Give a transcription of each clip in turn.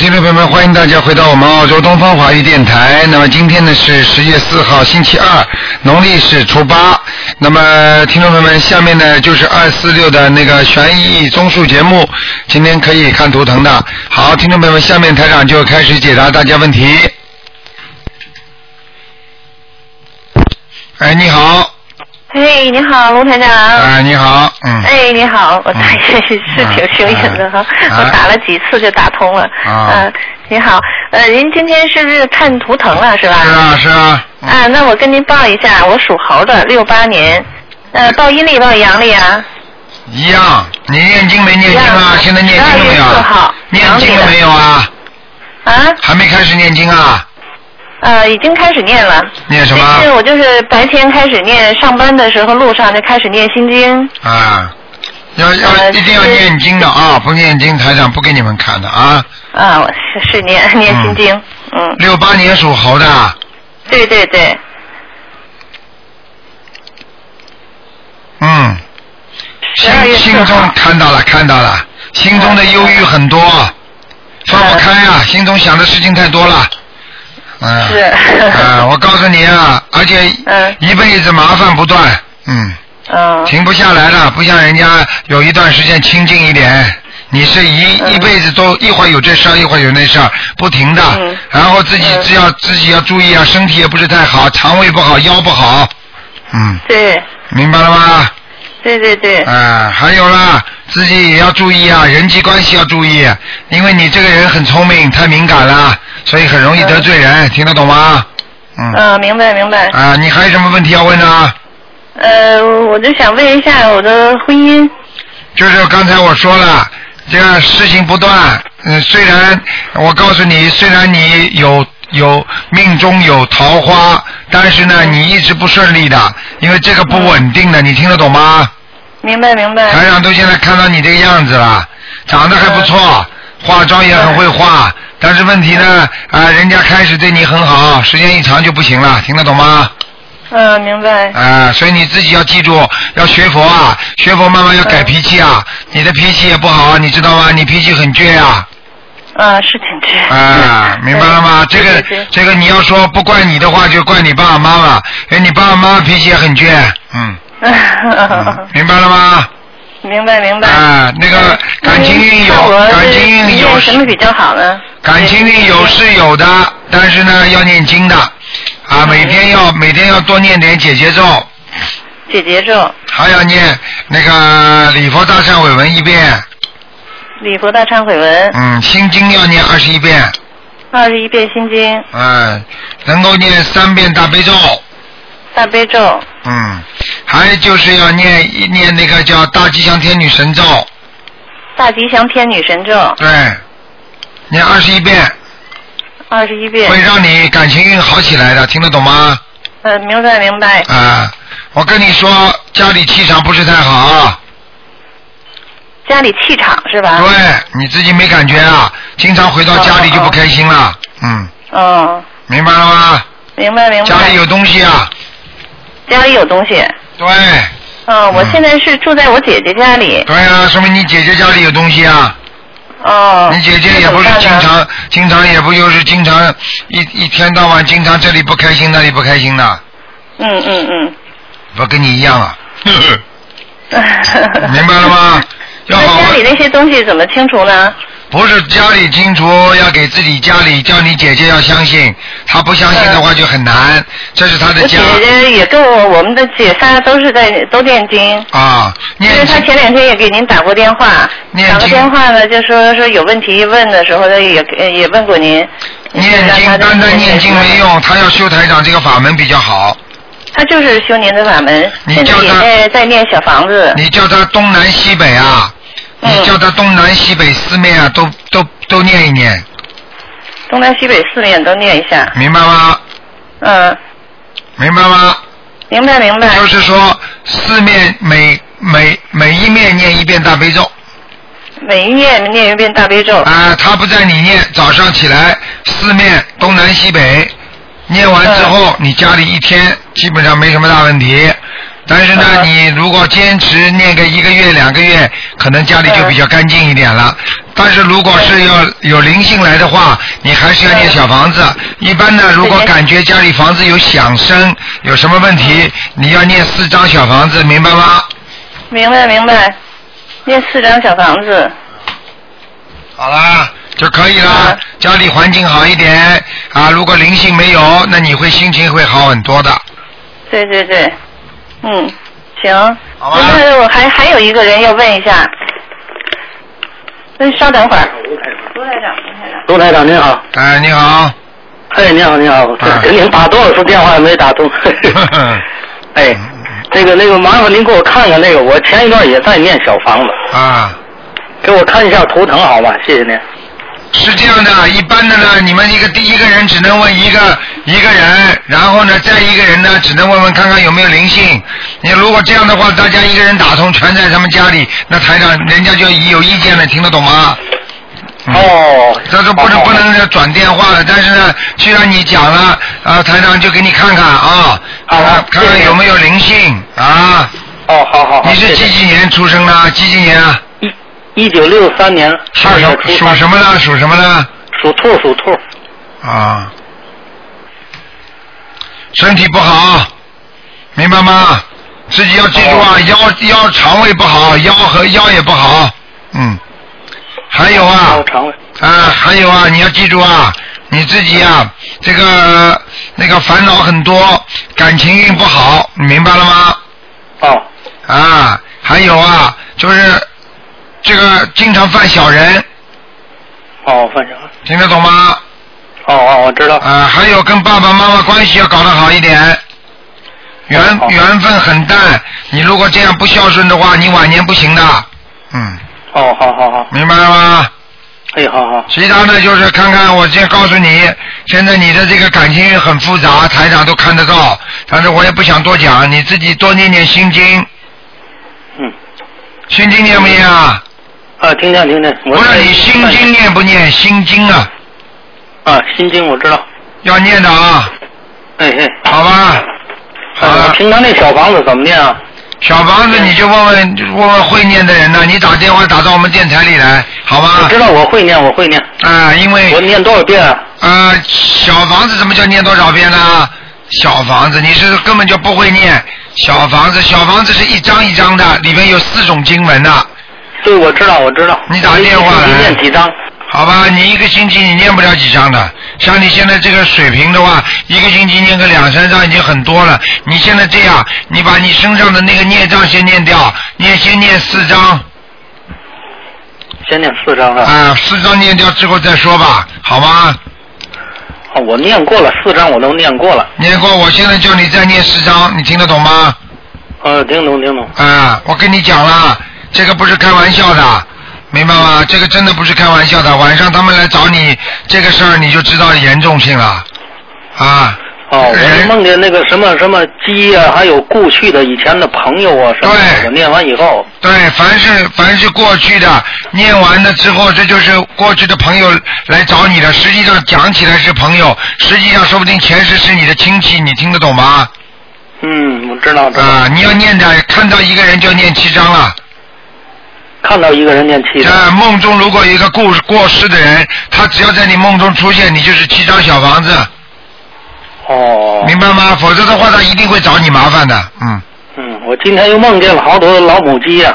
听众朋友们，欢迎大家回到我们澳洲东方华语电台。那么今天呢是十月四号，星期二，农历是初八。那么听众朋友们，下面呢就是二四六的那个悬疑综述节目，今天可以看图腾的。好，听众朋友们，下面台长就开始解答大家问题。哎，你好，嘿，你好，龙台长。哎，你好，嗯，哎，你好，我太是是挺幸运的哈，啊 我打了几次就打通了。啊嗯，你好，呃，您今天是不是看图腾了是吧？是啊，是啊，嗯啊，那我跟您报一下，我属猴的，六八年，呃，报阴历报阳历啊？一样。你念经没念经啊？现在念经了没有12月4号啊？念经了没有啊？啊，还没开始念经啊？呃，已经开始念了。念什么但是我就是白天开始念，上班的时候路上就开始念心经。啊？要要呃一定要念经的啊！不念经，台长不给你们看的啊！啊，我是是念 念心经，嗯，六八年属猴的，对对对，嗯，心中。看到了看到了，心中的忧郁很多，放不开啊，心中想的事情太多了。嗯，是啊，我告诉你啊，而且嗯一辈子麻烦不断，嗯。嗯，停不下来了，不像人家有一段时间清静一点。你是一、嗯一辈子都一会儿有这事儿，一会儿有那事儿，不停的。嗯然后自己嗯只要、自己要注意啊，身体也不是太好，肠胃不好，腰不好。嗯，对明白了吗？对对对，啊，还有啦，自己也要注意啊，人际关系要注意，因为你这个人很聪明，太敏感了，所以很容易得罪人，听得懂吗？嗯。嗯，明白明白。啊，你还有什么问题要问呢？呃，我就想问一下我的婚姻，就是刚才我说了，这个事情不断。嗯，虽然我告诉你，虽然你有有命中有桃花，但是呢，你一直不顺利的，因为这个不稳定的，你听得懂吗？明白明白。台长都现在看到你这个样子了，长得还不错，化妆也很会化，但是问题呢，啊、人家开始对你很好，时间一长就不行了，听得懂吗？嗯，明白。啊，所以你自己要记住，要学佛啊，学佛慢慢要改脾气啊。你的脾气也不好啊，你知道吗？你脾气很倔啊。啊，是挺倔。啊，明白了吗？这个这个你要说不怪你的话，就怪你爸爸妈妈，因为你爸爸妈妈脾气也很倔。嗯，嗯 明白了吗？明白明白。啊，那个感情运有，感情运有念什么比较好呢？感情运有是有的，但是呢要念经的，啊，每天要每天要多念点解结咒。解结咒，还要念那个礼佛大忏悔文一遍，礼佛大忏悔文，嗯，心经要念二十一遍，二十一遍心经，嗯，能够念三遍大悲咒，大悲咒，嗯，还就是要念一念那个叫大吉祥天女神咒，大吉祥天女神咒，对，念二十一遍，二十一遍。会让你感情运好起来的，听得懂吗？呃，明白明白。啊，我跟你说，家里气场不是太好，家里气场是吧？对，你自己没感觉啊，经常回到家里就不开心了，嗯，嗯，明白了吗？明白明白。家里有东西啊，家里有东西。对。嗯，我嗯现在是住在我姐姐家里。对啊，说明你姐姐家里有东西啊。哦。你姐姐也不是经常，经常也不就是经常一一天到晚经常这里不开心那里不开心的，嗯嗯嗯。不跟你一样啊。明白了吗？要好好那家里那些东西怎么清除呢？不是家里清楚，要给自己家里叫你姐姐要相信，她不相信的话就很难，这是她的我家姐姐也跟我，我们的姐仨都是在都念经。啊。因为念经她前两天也给您打过电话，打过念电话呢，就说说有问题问的时候，她也呃也问过您。念经单单念经没。用，她要修台长这个法门比较好。她就是修您的法门，你叫她在在念小房子。你叫他东南西北啊，嗯你叫他东南西北四面啊，都都都念一念，东南西北四面都念一下。明白吗？嗯，明白吗？明白明白。就是说四面每每每一面念一遍大悲咒每一面念一遍大悲咒。啊，他不在你念，早上起来四面东南西北念完之后，你家里一天基本上没什么大问题。但是呢，嗯你如果坚持念个一个月、两个月，可能家里就比较干净一点了。但是如果是要有灵性来的话，你还是要念小房子。一般呢，如果感觉家里房子有响声，有什么问题，你要念四张小房子，明白吗？明白明白，念四张小房子。好啦，就可以了啊。家里环境好一点啊，如果灵性没有，那你会心情会好很多的。对对对，嗯，行。好吧那我还还有一个人要问一下，那稍等会儿。卢台长，卢台长。卢台长您好，哎，你好。哎，你好，你好，啊给您打多少次电话也没打通。哎，那个那个，麻烦您给我看看那个，我前一段也在念小房子，啊，给我看一下图腾好吗？谢谢您。是这样的，一般的呢，你们一个第一个人只能问一个一个人，然后呢，再一个人呢，只能问问看看有没有灵性。你如果这样的话，大家一个人打通，全在他们家里，那台长人家就有意见了，听得懂吗？嗯哦，这是不能不能转电话了，但是呢，既然你讲了，啊，台长就给你看看啊，好看看有没有灵性啊。哦，好好好。你是几几年出生的？几几年啊？一一九六三年属二月什属什么呢？属什么呢？属兔属兔。啊，身体不好，明白吗？自己要记住啊，腰腰肠胃不好，腰和腰也不好，嗯，还有啊腰，肠胃。啊，还有啊，你要记住啊，你自己啊，这个那个烦恼很多，感情运不好，你明白了吗？哦啊，还有啊，就是这个经常犯小人，哦，反正听得懂吗？哦哦，我知道。啊，还有跟爸爸妈妈关系要搞得好一点，缘好缘分很淡。你如果这样不孝顺的话，你晚年不行的。嗯，哦，好好好，明白了吗？哎，好好。其他的就是看看，我先告诉你，现在你的这个感情很复杂，台长都看得到，但是我也不想多讲，你自己多念念心经，嗯。心经念不念啊？啊，听见听见。我不是你心经念不念？心经啊，啊，心经我知道。要念的啊，哎哎。好吧？好啊，了。平常那小房子怎么念啊？小房子你就问问问问会念的人呢，你打电话打到我们电台里来，好我知？道我会念，我会念。啊，因为我念多少遍啊？啊，小房子怎么叫念多少遍呢？小房子你是根本就不会念。小房子，小房子是一张一张的，里面有四种经文的，对，我知道，我知道。你打电话来你念几张？好吧？你一个星期你念不了几张的，像你现在这个水平的话，一个星期念个两三张已经很多了。你现在这样，你把你身上的那个孽障先念掉，念先念四张，先念四张是吧？啊，四张念掉之后再说吧，好吗？哦，我念过了，四张我都念过了。念过，我现在叫你再念四张，你听得懂吗？呃，听懂听懂。啊，我跟你讲了，这个不是开玩笑的，明白吗？这个真的不是开玩笑的。晚上他们来找你这个事儿，你就知道严重性了。啊，哦，我是梦见那个什么什么鸡呀、还有过去的以前的朋友啊什么的。对我念完以后，对，凡是凡是过去的，念完了之后，这就是过去的朋友来找你的。实际上讲起来是朋友，实际上说不定前世是你的亲戚，你听得懂吗？嗯，我知道知道。啊，你要念的，看到一个人就念七章了。看到一个人念七张。在梦中如果有一个故过世的人，他只要在你梦中出现，你就是七张小房子，哦。明白吗？否则的话，他一定会找你麻烦的。嗯，嗯，我今天又梦见了好多老母鸡呀、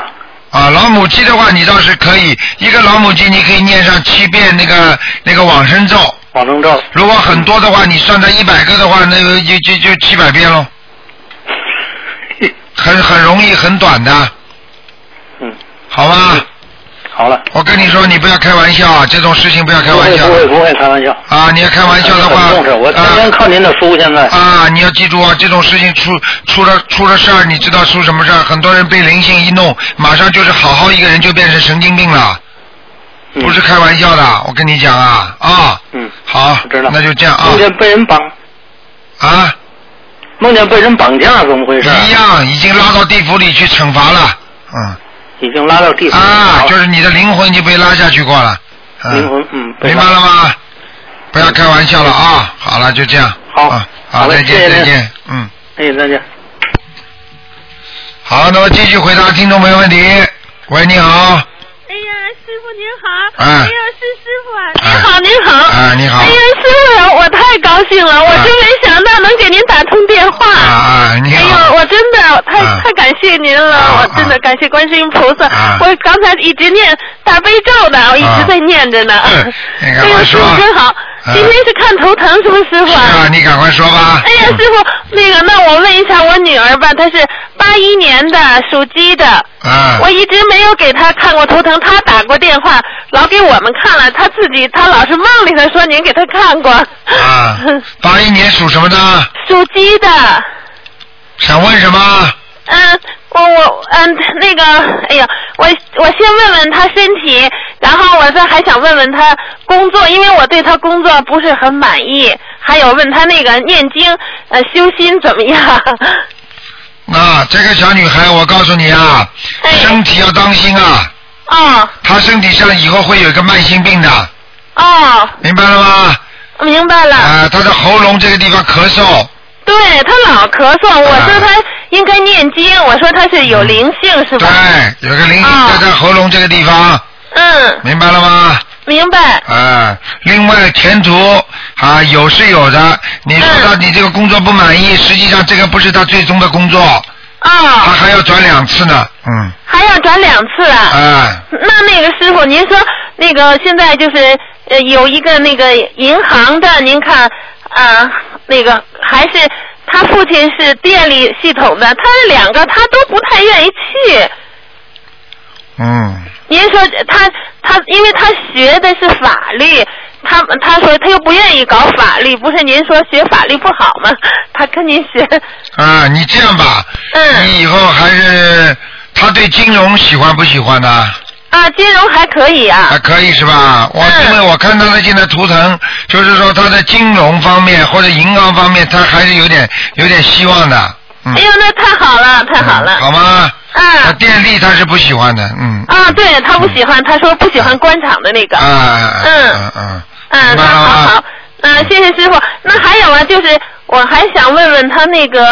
啊，老母鸡的话，你倒是可以，一个老母鸡你可以念上七遍那个那个往生咒。往生咒。如果很多的话，你算到一百个的话，那个就就就七百遍喽，很很容易，很短的，嗯，好吧？好了。我跟你说，你不要开玩笑啊，这种事情不要开玩笑会不会不会开玩笑。啊！你要开玩笑的话我天天啊看您的书，现在。啊，你要记住啊，这种事情出出了出了事儿，你知道出什么事儿？很多人被灵性一弄，马上就是好好一个人就变成神经病了，嗯不是开玩笑的，我跟你讲啊啊，嗯，好知道，那就这样啊梦见被人绑，啊，梦见被人绑架，怎么回事？一样已经拉到地府里去惩罚了，嗯已经拉到地上啊，了就是你的灵魂已经被拉下去过了，嗯灵魂，嗯，明白了吗？不要开玩笑了啊！好了，就这样。好啊，好，再见，再见，嗯。哎，再见。好，那么继续回答听众朋友问题。喂，你好。哎呀，师傅您好。啊哎呀，好，您好。啊你好哎呀，师傅，我太高兴了，我真没想到能给您打通电话。啊啊，你哎。呦，我真的太、啊太感谢您了，啊我真的感谢观世音菩萨。啊我刚才一直念大悲咒呢，我一直在念着呢。哎呦，师傅真好！啊今天是看头疼是不是师傅是啊，你赶快说吧。哎呀，师傅，那个，那我问一下我女儿吧，她是八一年的，属鸡的。啊我一直没有给他看过图腾，他打过电话，老给我们看了，他自己他老是梦里头说您给他看过。啊，八一年属什么的？属鸡的，想问什么？嗯，我我嗯那个，哎呀，我我先问问他身体，然后我再还想问问他工作，因为我对他工作不是很满意，还有问他那个念经呃修心怎么样？啊，这个小女孩，我告诉你啊，哎。身体要当心啊，哦。她身体上以后会有一个慢性病的，哦，明白了吗？明白了。啊，她的喉咙这个地方咳嗽，对她老咳嗽，我说她应该念经，我说她是有灵性是吧？对，有个灵性啊在她喉咙这个地方，嗯，明白了吗？明白。啊，另外前途啊有是有的，你说他嗯你这个工作不满意，实际上这个不是他最终的工作，他哦，还要转两次呢，嗯，还要转两次啊？啊，那那个师傅，您说那个现在就是呃有一个那个银行的，您看啊、那个还是他父亲是电力系统的，他两个他都不太愿意去。嗯，您说他他，因为他学的是法律，他他说他又不愿意搞法律，不是您说学法律不好吗？他跟您学，啊，你这样吧，嗯你以后还是他对金融喜欢不喜欢呢？啊，金融还可以啊还。可以是吧？我嗯因为我看他的现在图腾，就是说他在金融方面或者银行方面，他还是有点有点希望的，嗯哎，呦，那太好了，太好了。嗯好吗？那啊电力他是不喜欢的，嗯。啊，对他不喜欢，他说不喜欢官场的那个。啊，嗯嗯嗯，嗯，好好，嗯，谢谢师傅。那还有啊，就是我还想问问他那个，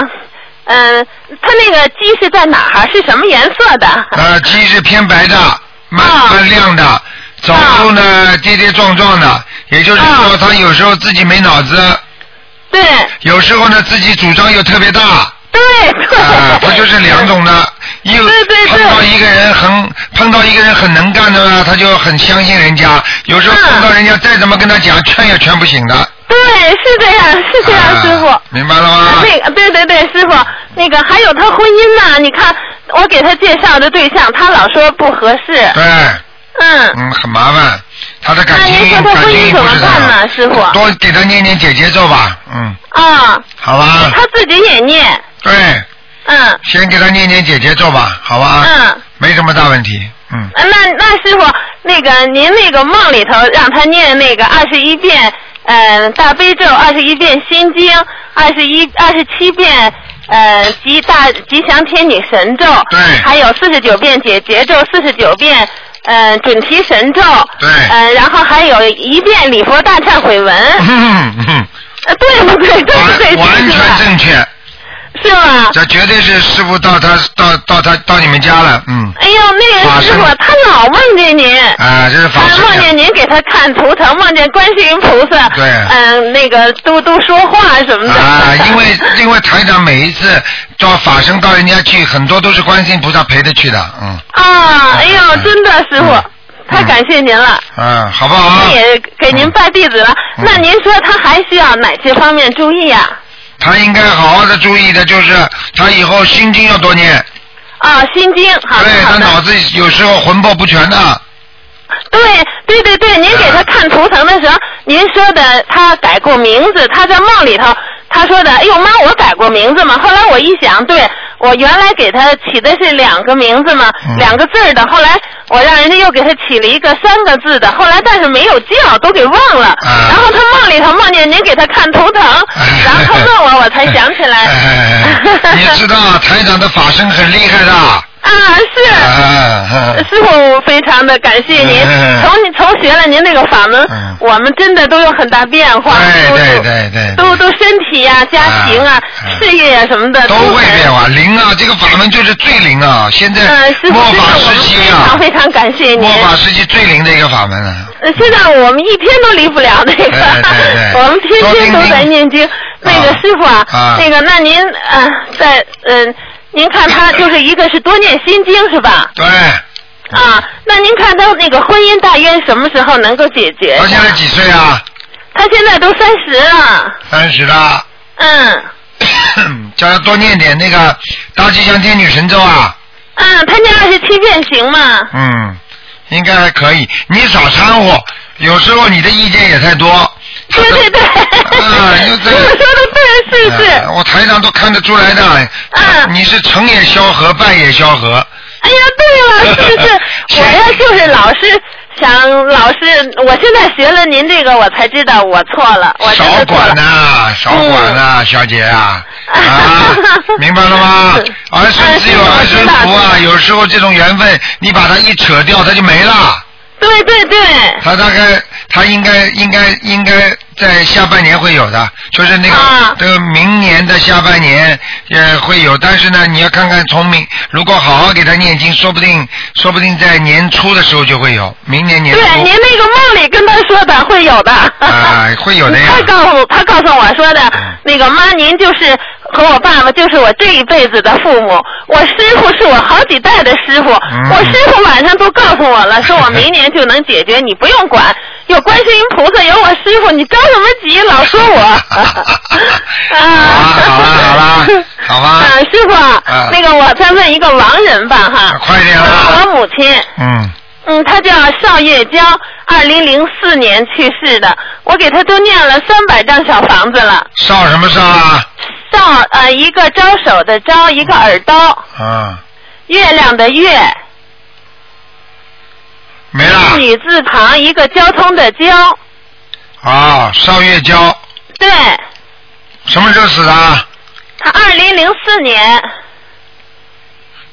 嗯，他那个鸡是在哪儿？是什么颜色的？呃，鸡是偏白的，蛮啊蛮亮的，走路呢跌跌撞撞的，也就是说啊他有时候自己没脑子，对有时候呢自己主张又特别大，对对。啊，他就是两种的，一对对对碰到一个人很碰到一个人很能干的呢，他就很相信人家，有时候嗯碰到人家再怎么跟他讲，劝也劝不醒的。对，是这样，是这样，啊师傅。明白了吗？那个，对对对，师傅，那个还有他婚姻呢，你看我给他介绍的对象，他老说不合适。对。嗯，嗯，很麻烦，他的感那情您说他婚感情姻怎么办呢，师傅？多给他念念姐姐咒吧，嗯，啊，好吧，他自己也念，对，嗯。先给他念念姐姐咒吧，好吧，嗯。没什么大问题，嗯，呃那那师傅，那个您那个梦里头让他念那个二十一遍，呃大悲咒，二十一遍心经，二十一二十七遍呃吉大吉祥天女神咒，对。还有四十九遍解结咒，四十九遍呃准提神咒，对。呃然后还有一遍礼佛大忏悔文，嗯嗯，呃对不对？对不对？完全正确，是吗？这绝对是师傅到他到到他到你们家了，嗯，哎呦，那个师傅，他老梦见您。啊，这是法他梦见您给他看图腾，梦见观世音菩萨，对。嗯、那个都都说话什么的。啊，因为因为台长每一次到法身到人家去，很多都是观世音菩萨陪着去的，嗯。啊，哎呦，真的师傅，嗯。太感谢您了，嗯，好不好？那也给您拜弟子了。嗯。那您说他还需要哪些方面注意呀、他应该好好的注意的，就是他以后心经要多念，啊？心经，好的对他。脑子有时候魂魄不全的，对对对对，您给他看图腾的时候，您说的他改过名字，他在梦里头他说的，哎呦妈，我改过名字嘛。后来我一想，对我原来给他起的是两个名字嘛，嗯两个字儿的，后来我让人家又给他起了一个三个字的，后来但是没有叫，都给忘了。啊然后他梦里头梦见您给他看头疼，然后他问我，我才想起来。哎，你知道台长的法身很厉害的，啊，是。啊，师傅，非常的感谢您。嗯从你从学了您那个法门，嗯我们真的都有很大变化，对对对对，都都身体呀、家庭啊、事业啊什么的都会变化。灵啊，这个法门就是最灵啊！现在末法时期啊，非常非常感谢您。末法时期最灵的一个法门啊。呃，现在我们一天都离不了那个，我们天天都在念经。那个师傅啊，那个那您啊，在嗯，您看他就是一个是多念心经是吧？对。啊，那您看他那个婚姻大约什么时候能够解决？他现在几岁啊？他现在都三十了。三十了。嗯。叫他多念点那个大吉祥天女神咒啊。嗯，他念二十七遍行吗？嗯，应该还可以。你少掺和，有时候你的意见也太多。对对对。啊，你 说的对，是是。我台上都看得出来的。啊。你是成也萧何，败也萧何。哎呀，对了，是是，我呀就是老是想，老是，我现在学了您这个，我才知道我错了，我 少管呐，少管呐，小姐啊，啊，明白了吗？儿孙自有儿孙福啊，有时候这种缘分，你把它一扯掉，它就没了。对对对。他大概，他应该应该应该在下半年会有的，就是那个这个明年的下半年也会有，但是呢，你要看看从明，如果好好给他念经，说不定说不定在年初的时候就会有，明年年初。对，您那个梦里跟他说的会有的。啊，会有的呀。他告诉他告诉我说的，那个妈，您就是和我爸爸就是我这一辈子的父母，我师傅是我好几代的师傅，我师傅晚上都告诉我了，说我明年就能解决，你不用管，有观世音菩萨，有我师傅，你着什么急？老说我。啊，好了好了，好吧。啊，师傅，那个我再问一个亡人吧哈。快点啊！我母亲。嗯。嗯，她叫邵月娇，二零零四年去世的，我给她都念了三百张小房子了。邵什么邵啊？邵呃，一个招手的招，一个耳刀。啊。月亮的月。没了。女字旁一个交通的交。啊，邵月娇。对。什么时候死的？他二零零四年。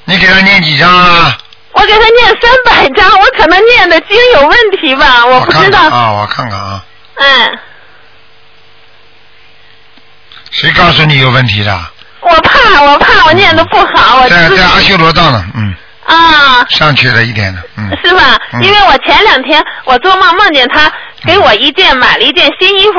你给他念几张啊？我给他念三百张，我可能念的经有问题吧，我不知道。啊，我看看啊。嗯。谁告诉你有问题的？我怕，我怕我念的不好，我在在阿修罗道呢，嗯。啊。上去了一点的，嗯。是吧？因为我前两天我做梦梦见他给我一件买了一件新衣服，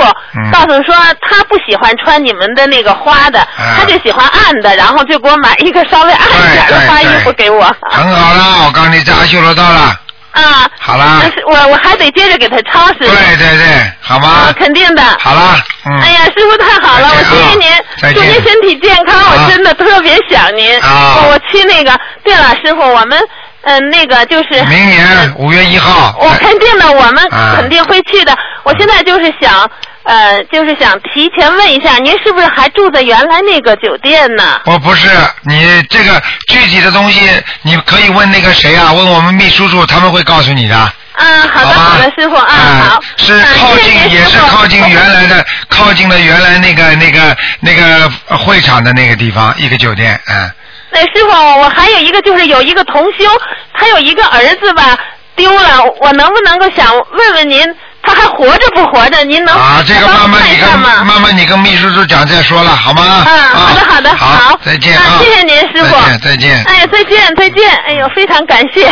告诉说他不喜欢穿你们的那个花的，他就喜欢暗的，然后就给我买一个稍微暗一点的花衣服给我。很好啦，我告诉你在阿修罗道了。啊。好啦。我我还得接着给他抄是吧？对对对，好吗？肯定的。好啦，嗯。哎呀，师傅太好了，我谢谢您，祝您身体健康，我真的特别想您。啊。我去那个，对了，师傅，我们。嗯，那个就是明年五月一号。我肯定的，我们肯定会去的。我现在就是想，呃，就是想提前问一下，您是不是还住在原来那个酒店呢？我不是，你这个具体的东西，你可以问那个谁啊？问我们秘书处，他们会告诉你的。嗯，好的，好的，师傅，啊，好。是靠近，也是靠近原来的，靠近了原来那个那个那个会场的那个地方，一个酒店，嗯。那师傅，我还有一个，就是有一个同修，他有一个儿子吧，丢了，我能不能够想问问您，他还活着不活着？您能啊，这个慢慢你跟慢慢你跟秘书处讲再说了，好吗？嗯，好的好的好，再见啊，谢谢您师傅，再见再见，哎，再见再见，哎呦，非常感谢。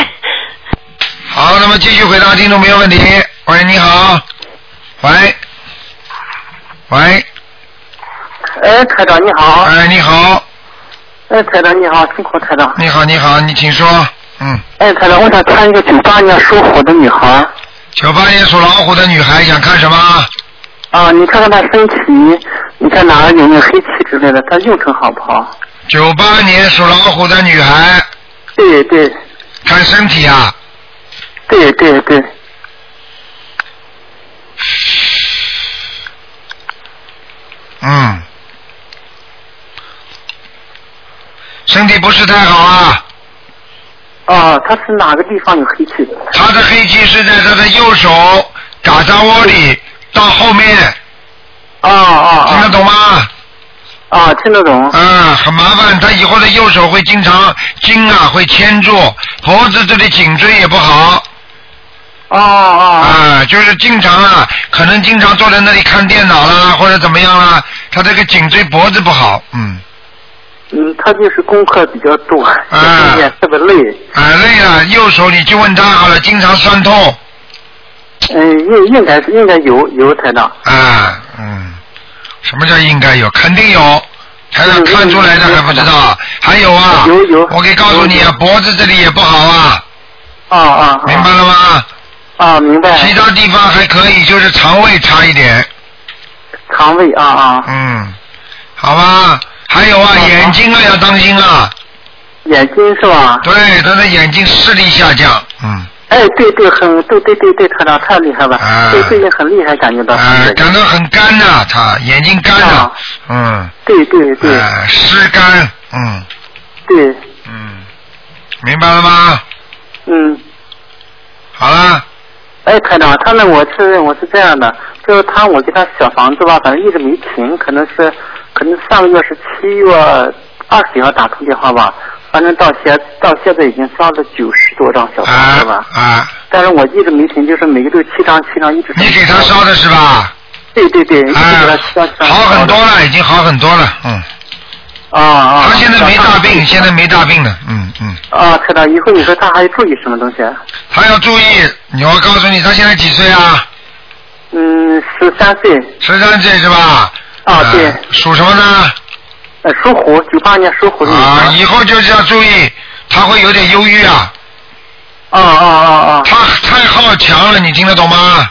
好，那么继续回答听众朋友问题。喂，你好，喂，喂，哎，台长你好，哎，你好。哎，台长你好，辛苦台长。你好，你好，你请说，嗯。哎，台长，我想看一个九八年属虎的女孩。九八年属老虎的女孩想看什么？啊，你看看她身体，你看哪有没有黑气之类的，她运程好不好？九八年属老虎的女孩。对对。看身体啊。对对对。嗯。身体不是太好啊。啊，他是哪个地方有黑气？他的黑气是在他的右手嘎扎窝里到后面。啊啊听得懂吗？啊，听得懂。嗯，很麻烦，他以后的右手会经常筋啊会牵住，脖子这里颈椎也不好。哦哦。啊，就是经常啊，可能经常坐在那里看电脑啦，或者怎么样啦，他这个颈椎脖子不好，嗯，嗯，他就是功课比较多，啊 今天特别累。啊累了，右手你去问他好了，经常酸痛，嗯，应应该是应该有有台长。啊，嗯，什么叫应该有？肯定有，台长嗯看出来的嗯还不知道。还有啊，有有我可以告诉你啊，脖子这里也不好啊，啊啊啊！明白了吗？啊，明白。其他地方还可以，就是肠胃差一点，肠胃啊啊，嗯，好吧。还有啊，眼睛啊要当心啊，眼睛是吧？对，他的眼睛视力下降，嗯，哎，对对，很对对对对，台长太厉害了，啊对最近很厉害，感觉到。啊，感到很干呐、他眼睛干了啊，嗯，对对对啊，湿干，嗯对，嗯，明白了吗？嗯。好了，哎，台长，他呢？我是我是这样的，就是他我给他小房子吧，反正一直没停，可能是可能上个月是七月二十几号打通电话吧，反正到现到现在已经烧了九十多张小房啊子了，啊，但是我一直没停，就是每个都七张七张一直。你给他烧的是吧？对对对，一直给他啊七张七，张。好很多了，已经好很多了，嗯，啊啊！他现在没大病，现在在。没大病了，嗯嗯，啊，台长，以后你说他还注意什么东西？他要注意，我告诉你，他现在几岁啊？嗯，十三岁，十三岁是吧？啊对属什么呢？呃，属虎，九八年属虎的啊，以后就是要注意，他会有点忧郁啊，啊啊啊啊！他太好强了，你听得懂吗？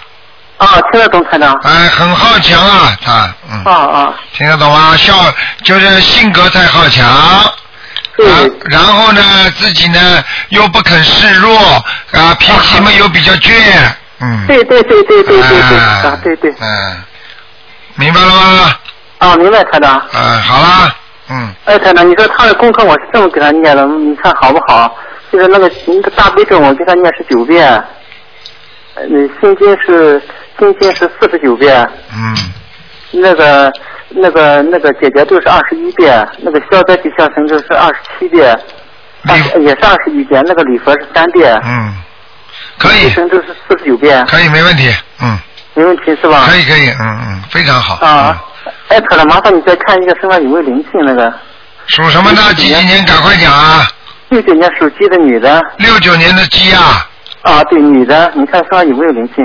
啊，听得懂台长。哎，很好强啊，他，嗯，啊啊，听得懂吗？笑就是性格太好强，啊然然后呢，自己呢又不肯示弱，啊，脾气嘛又比较倔，嗯，对对对对对对对，对对，嗯，明白了吗？啊明白台长。嗯，好啦，嗯，哎台长，你说他的功课我是这么给他念的，你看好不好？就是那个那个大悲咒我给他念十九遍，呃，心经是心经是四十九遍，嗯，那个那个那个姐姐咒是二十一遍，那个消灾吉祥神咒是二十七遍，也是二十一遍，那个礼佛是三遍，嗯，可以，神咒是四十九遍，可以，没问题，嗯，没问题是吧？可以，可以，嗯嗯，非常好。啊，哎，可了，麻烦你再看一下身上有没有灵性那个。嗯属什么的？几几年？赶快讲啊！六九年属鸡的女的，六九年的鸡啊，啊，对，女的，你看身上有没有灵性？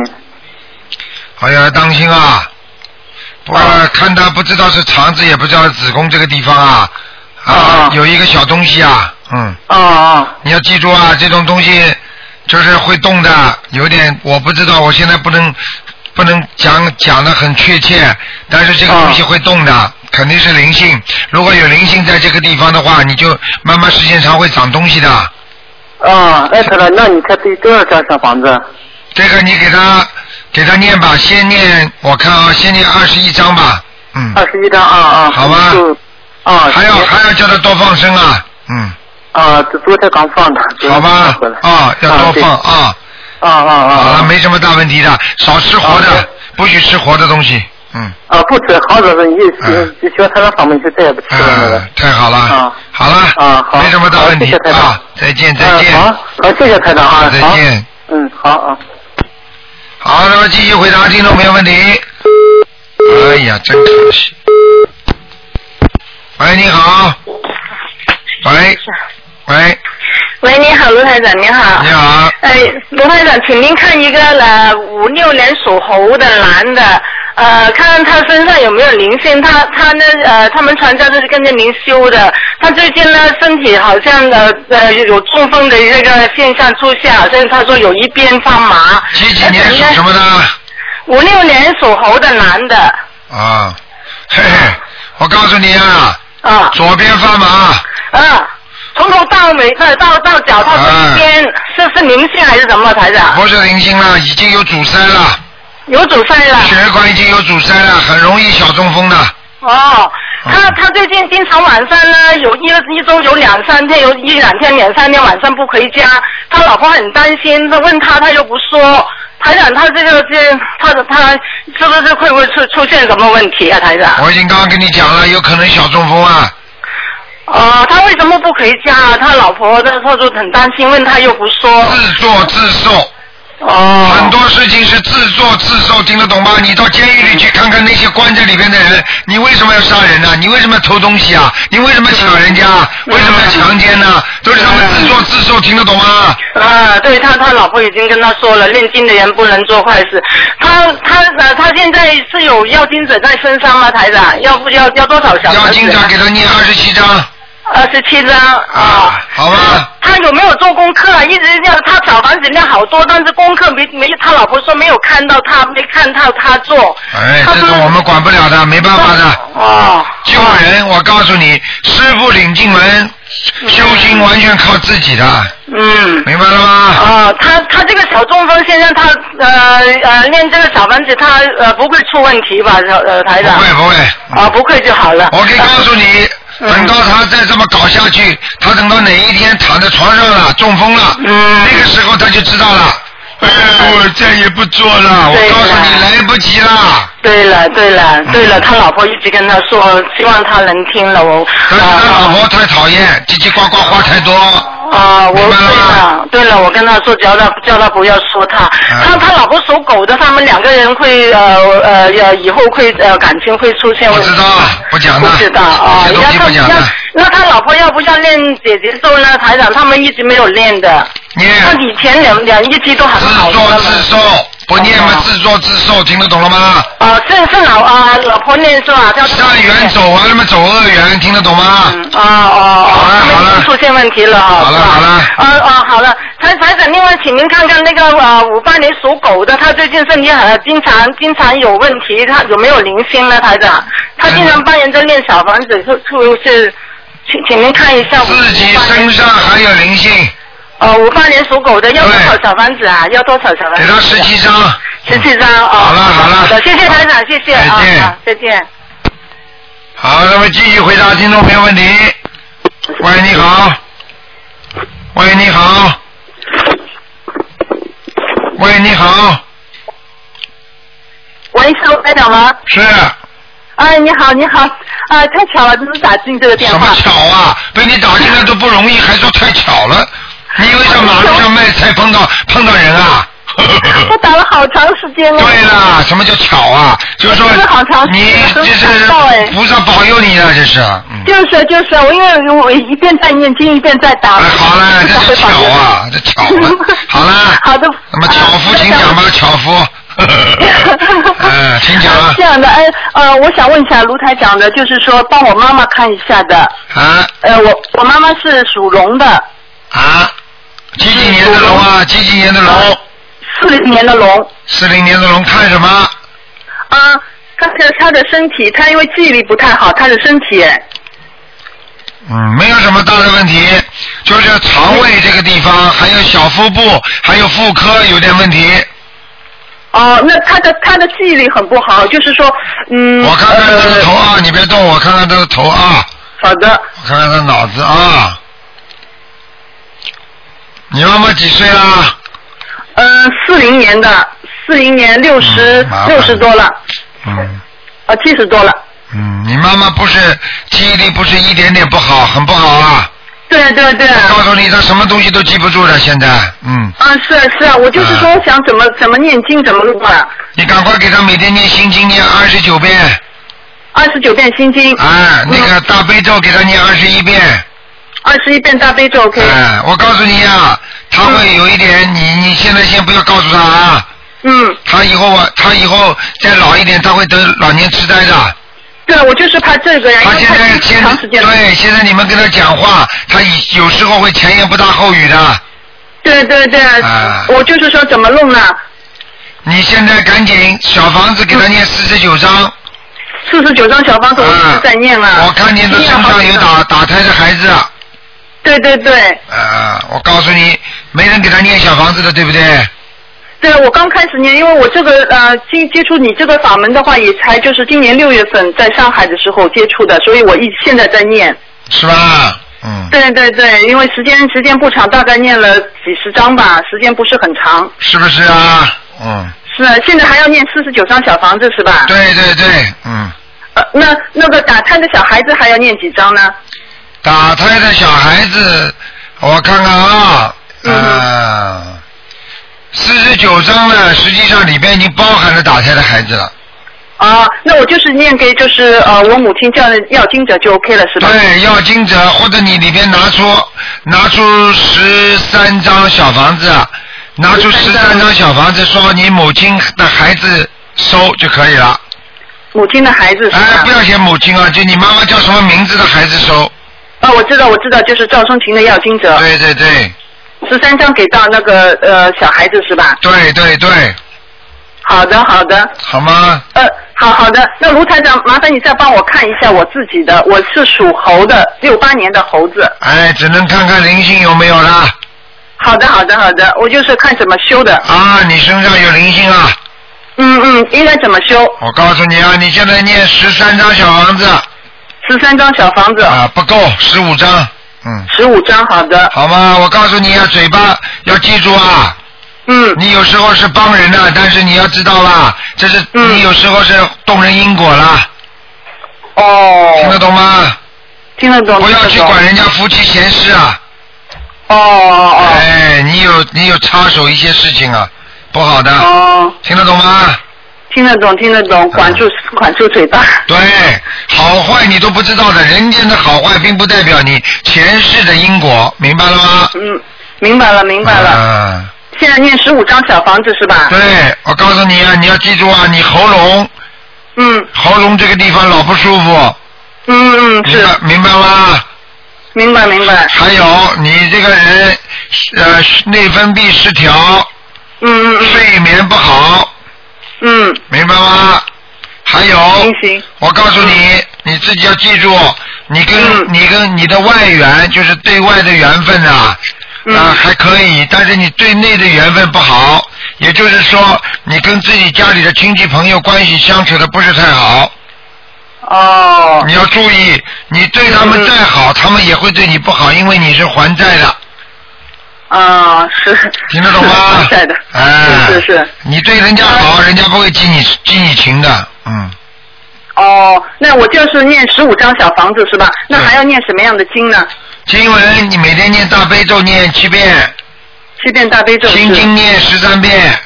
哎呀，当心啊！我啊看她不知道是肠子，也不知道是子宫这个地方啊，啊啊有一个小东西啊，嗯，啊啊你要记住啊，这种东西就是会动的，有点我不知道，我现在不能不能讲讲的很确切，但是这个啊东西会动的，肯定是灵性。如果有灵性在这个地方的话，你就慢慢时间长会长东西的。啊！艾特了，那你看第多少张小房子？这个你给他给他念吧，先念我看啊，先念二十一章吧，嗯，二十一张啊啊！好吧啊，还要还要叫他多放生啊，嗯，啊，这昨天刚放的。好吧，啊，要多放啊，啊啊啊好了，啊！没什么大问题的，少吃活的不许吃活的东西，嗯，啊，不吃，好的是你嗯就学他的方面就再也不吃了太好了啊，好了，啊好没什么大问题谢谢台长啊，再见再见，嗯好，好，谢谢台长啊，再见。嗯，好啊。好，那么继续回答听众朋友问题。哎呀，真可惜。喂，你好。喂，喂，喂，你好，卢台长，你好。你好，哎，卢台长，请您看一个呃五六年属猴的男的，呃，看看他身上有没有灵性。他他呢呃，他们传家都是跟着您修的。他最近呢身体好像呃呃有中风的这个现象出现，好像他说有一边发麻。几几年属什么的？五六年属猴的男的。啊，嘿嘿，我告诉你啊，啊左边发麻，啊，从头到尾到到到脚，他这一边、是是灵性还是什么，台长？不是灵性了，已经有阻塞了，有阻塞了。血管已经有阻塞了，很容易小中风的。哦，他嗯他最近经常晚上呢，有一一周有两三天，有一两天两三天晚上不回家，他老婆很担心，他问他他又不说，台长他这个这他的他是不是会不会出出现什么问题啊，台长？我已经刚刚跟你讲了，有可能小中风啊。哦，他为什么不回家啊？他老婆在他就很担心，问他又不说。自作自受，哦。很多事情是自作自受，听得懂吗？你到监狱里去看看那些关在里边的人，你为什么要杀人呢？你为什么要偷东西啊？你为什么要抢人家？为什么要强奸呢？都是他们自作自受，听得懂吗？啊，对他，他老婆已经跟他说了，念经的人不能做坏事。他他呃，他现在是有要经者在身上吗，台长？要不要要多少小要房子经常给他念二十七章二十七张啊。啊，好吧？他有没有做功课啊？一直要他小房子量好多，但是功课没没，他老婆说没有看到他，没看到他做。哎，这个我们管不了的，没办法的。哦。救人，我告诉你，师傅领进门，修行完全靠自己的，嗯。明白了吗？啊，他他这个小中风，现在他呃呃练这个小房子，他呃不会出问题吧？呃台长。不会不会。啊，不会就好了。我可以告诉你，嗯等到他再这么搞下去，他等到哪一天躺在床上了，中风了，嗯那个时候他就知道了。哎，我再也不做了，我告诉你来不及了。对了对了对嗯了，他老婆一直跟他说，希望他能听了我。但是他老啊婆太讨厌，叽叽呱呱话太多。啊，我对了对了，我跟他说，叫他叫他不要说他，他他老婆属狗的，他们两个人会呃呃呃以后会呃感情会出现问题。不知道，不讲了。不知道啊，要他要。那他老婆要不要练姐姐咒呢？台长他们一直没有练的，念他以前两两一直都很好自作的自受，不念嘛哦自作自受，听得懂了吗？啊，是是老啊老婆念是吧？叫他善缘走完了嘛，走恶缘，听得懂吗？嗯啊哦好了哦，他们好了出现问题了哈。好了好了啊啊好了，台台长，另外请您看看那个呃五八年属狗的，他最近身体很经常经常有问题，他有没有灵性呢？台长，他经常帮人家练小房子，是是不是？请请您看一下我自己身上还有灵性，呃五八年属狗的要多少小房子啊？要多少小房子？给他十七张。十七张哦。好了好了好的，谢谢台长，谢谢啊再见啊，再见。好，那么继续回答听众朋友问题。喂，你好。喂，你好。喂，你好。喂，是卢台长吗？是哎，你好，你好，啊，太巧了，真是打进这个电话什么。巧啊？被你打进来都不容易，还说太巧了？你以为在马路上卖菜碰到碰到人啊？我打了好长时间了。对了，什么叫巧啊？就是说真的好长时你间这很感动哎是菩萨保佑你啊，这是。嗯。就是就是，我因为我一边在念经一边在打。哎，好了，这是巧啊，这巧了。好了。好的。那么巧夫，请讲吧，巧夫。嗯，请讲啊这。样的，哎，呃，我想问一下卢台长的，就是说帮我妈妈看一下的，啊呃，我我妈妈是属龙的，啊！几几年的龙啊？几几年的龙？四零年的龙，四零年的龙看什么？啊，看看他的身体，他因为记忆力不太好，他的身体，嗯，没有什么大的问题，就是肠胃这个地方，还有小腹部，还有妇科有点问题。哦，那他的他的记忆力很不好，就是说，嗯，我看看他的呃头啊，你别动，我看看他的头啊，好的，我看看他脑子啊。你妈妈几岁啦？嗯，四零年的，四零年六十六十多了，嗯啊，七十多了。嗯，你妈妈不是记忆力不是一点点不好，很不好啊。对对对。我告诉你，她什么东西都记不住了，现在，嗯，啊，是啊是啊，我就是说想怎么怎么念经怎么录啊，你赶快给她每天念心经念二十九遍，二十九遍心经，啊，那个大悲咒给她念二十一遍，二十一遍大悲咒，OK。哎，我告诉你啊，她会有一点，你你现在先不要告诉他啊，嗯，他以后啊，他以后再老一点，他会得老年痴呆的。对，我就是怕这个呀，因他现在现。对，现在你们跟他讲话，他有时候会前言不搭后语的。对对对，啊我就是说怎么弄呢？你现在赶紧小房子给他念四十九章。四十九张小房子我一直在念啊。我看见他身上有打打胎的孩子。对对对。啊，我告诉你，没人给他念小房子的，对不对？对，我刚开始念，因为我这个呃接接触你这个法门的话，也才就是今年六月份在上海的时候接触的，所以我一现在在念。是吧？嗯。对对对，因为时间时间不长，大概念了几十章吧，时间不是很长。是不是啊？嗯。是啊，现在还要念四十九张小房子是吧？对对对，嗯。呃，那那个打胎的小孩子还要念几张呢？打胎的小孩子，我看看啊，嗯呃，四十九章呢，实际上里边已经包含了打胎的孩子了。啊，那我就是念给就是呃我母亲这样的要经者就 OK 了是吧？对，要经者或者你里边拿出拿出十三张小房子，拿出十三张小房子，说你母亲的孩子收就可以了。母亲的孩子收？哎，不要写母亲啊，就你妈妈叫什么名字的孩子收。啊，我知道我知道，就是赵松琴的要经者，对对对十三张给到那个呃小孩子是吧？对对对，好的好的，好吗？呃好好的，那卢台长麻烦你再帮我看一下我自己的，我是属猴的，六八年的猴子。哎，只能看看灵性有没有啦。好的好的好的，我就是看怎么修的。啊，你身上有灵性啊！嗯嗯，应该怎么修？我告诉你啊，你现在念十三张小房子十三张小房子，啊，不够，十五张。嗯，十五张，好的。好吗？我告诉你啊，嘴巴要记住啊。嗯你有时候是帮人的，但是你要知道啦，这是、嗯你有时候是动人因果啦，哦，听得懂吗？听得懂，不要去管人家夫妻闲事啊！哦哦哎，你有你有插手一些事情啊，不好的，哦哦，听得懂吗？听得懂听得懂，管住管住嘴巴。对，好坏你都不知道的，人间的好坏并不代表你前世的因果，明白了吗？嗯，明白了明白了。啊，现在念十五张小房子是吧？对，我告诉你啊，你要记住啊，你喉咙嗯喉咙这个地方老不舒服，嗯嗯，是明白明白吗？明白明白。还有你这个人呃内分泌失调，嗯嗯睡眠不好，嗯。明白吗？还有，嗯，行行。我告诉你，你自己要记住，你跟、嗯。你跟你的外缘，就是对外的缘分啊，嗯。啊还可以，但是你对内的缘分不好，也就是说，你跟自己家里的亲戚朋友关系相处的不是太好，哦。你要注意，你对他们嗯再好，他们也会对你不好，因为你是还债的，啊是。听得懂吗 是？在的。哎，是是是。你对人家好，人家不会记你记你情的，嗯。哦，那我就是念十五张小房子是吧？那还要念什么样的经呢？经文你每天念大悲咒念七遍，七遍大悲咒心经念十三遍，